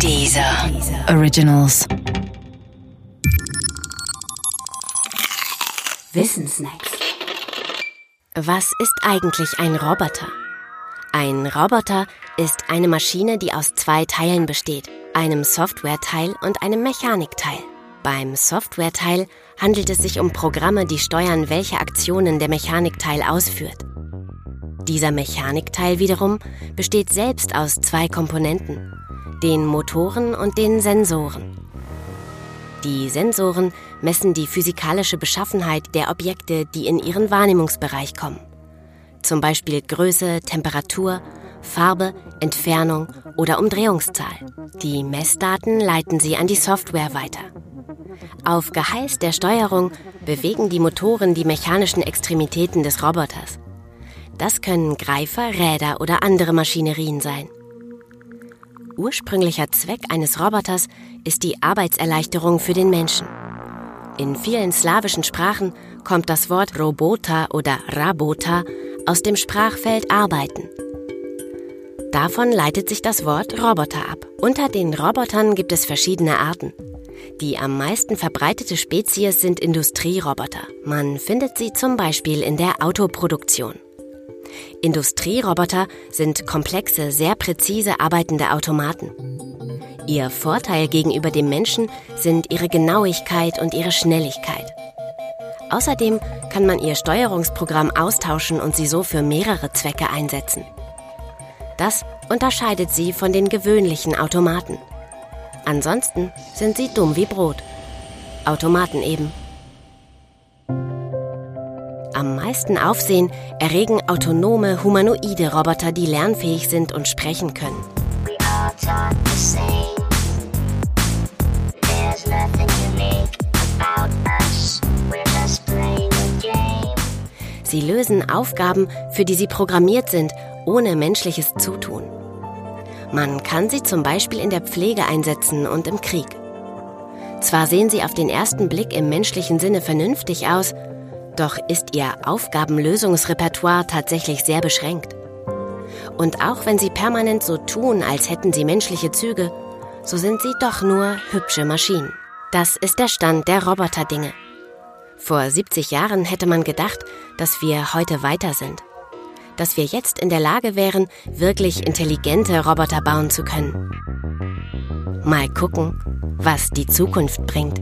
Dieser Originals. Wissensnacks. Was ist eigentlich ein Roboter? Ein Roboter ist eine Maschine, die aus zwei Teilen besteht, einem Softwareteil und einem Mechanikteil. Beim Softwareteil handelt es sich um Programme, die steuern, welche Aktionen der Mechanikteil ausführt. Dieser Mechanikteil wiederum besteht selbst aus zwei Komponenten, den Motoren und den Sensoren. Die Sensoren messen die physikalische Beschaffenheit der Objekte, die in ihren Wahrnehmungsbereich kommen. Zum Beispiel Größe, Temperatur, Farbe, Entfernung oder Umdrehungszahl. Die Messdaten leiten sie an die Software weiter. Auf Geheiß der Steuerung bewegen die Motoren die mechanischen Extremitäten des Roboters. Das können Greifer, Räder oder andere Maschinerien sein. Ursprünglicher Zweck eines Roboters ist die Arbeitserleichterung für den Menschen. In vielen slawischen Sprachen kommt das Wort Robota oder Rabota aus dem Sprachfeld Arbeiten. Davon leitet sich das Wort Roboter ab. Unter den Robotern gibt es verschiedene Arten. Die am meisten verbreitete Spezies sind Industrieroboter. Man findet sie zum Beispiel in der Autoproduktion. Industrieroboter sind komplexe, sehr präzise arbeitende Automaten. Ihr Vorteil gegenüber dem Menschen sind ihre Genauigkeit und ihre Schnelligkeit. Außerdem kann man ihr Steuerungsprogramm austauschen und sie so für mehrere Zwecke einsetzen. Das unterscheidet sie von den gewöhnlichen Automaten. Ansonsten sind sie dumm wie Brot. Automaten eben. Am meisten Aufsehen erregen autonome humanoide Roboter, die lernfähig sind und sprechen können. Sie lösen Aufgaben, für die sie programmiert sind, ohne menschliches Zutun. Man kann sie zum Beispiel in der Pflege einsetzen und im Krieg. Zwar sehen sie auf den ersten Blick im menschlichen Sinne vernünftig aus, doch ist ihr Aufgabenlösungsrepertoire tatsächlich sehr beschränkt. Und auch wenn sie permanent so tun, als hätten sie menschliche Züge, so sind sie doch nur hübsche Maschinen. Das ist der Stand der Roboterdinge. Vor 70 Jahren hätte man gedacht, dass wir heute weiter sind. Dass wir jetzt in der Lage wären, wirklich intelligente Roboter bauen zu können. Mal gucken, was die Zukunft bringt.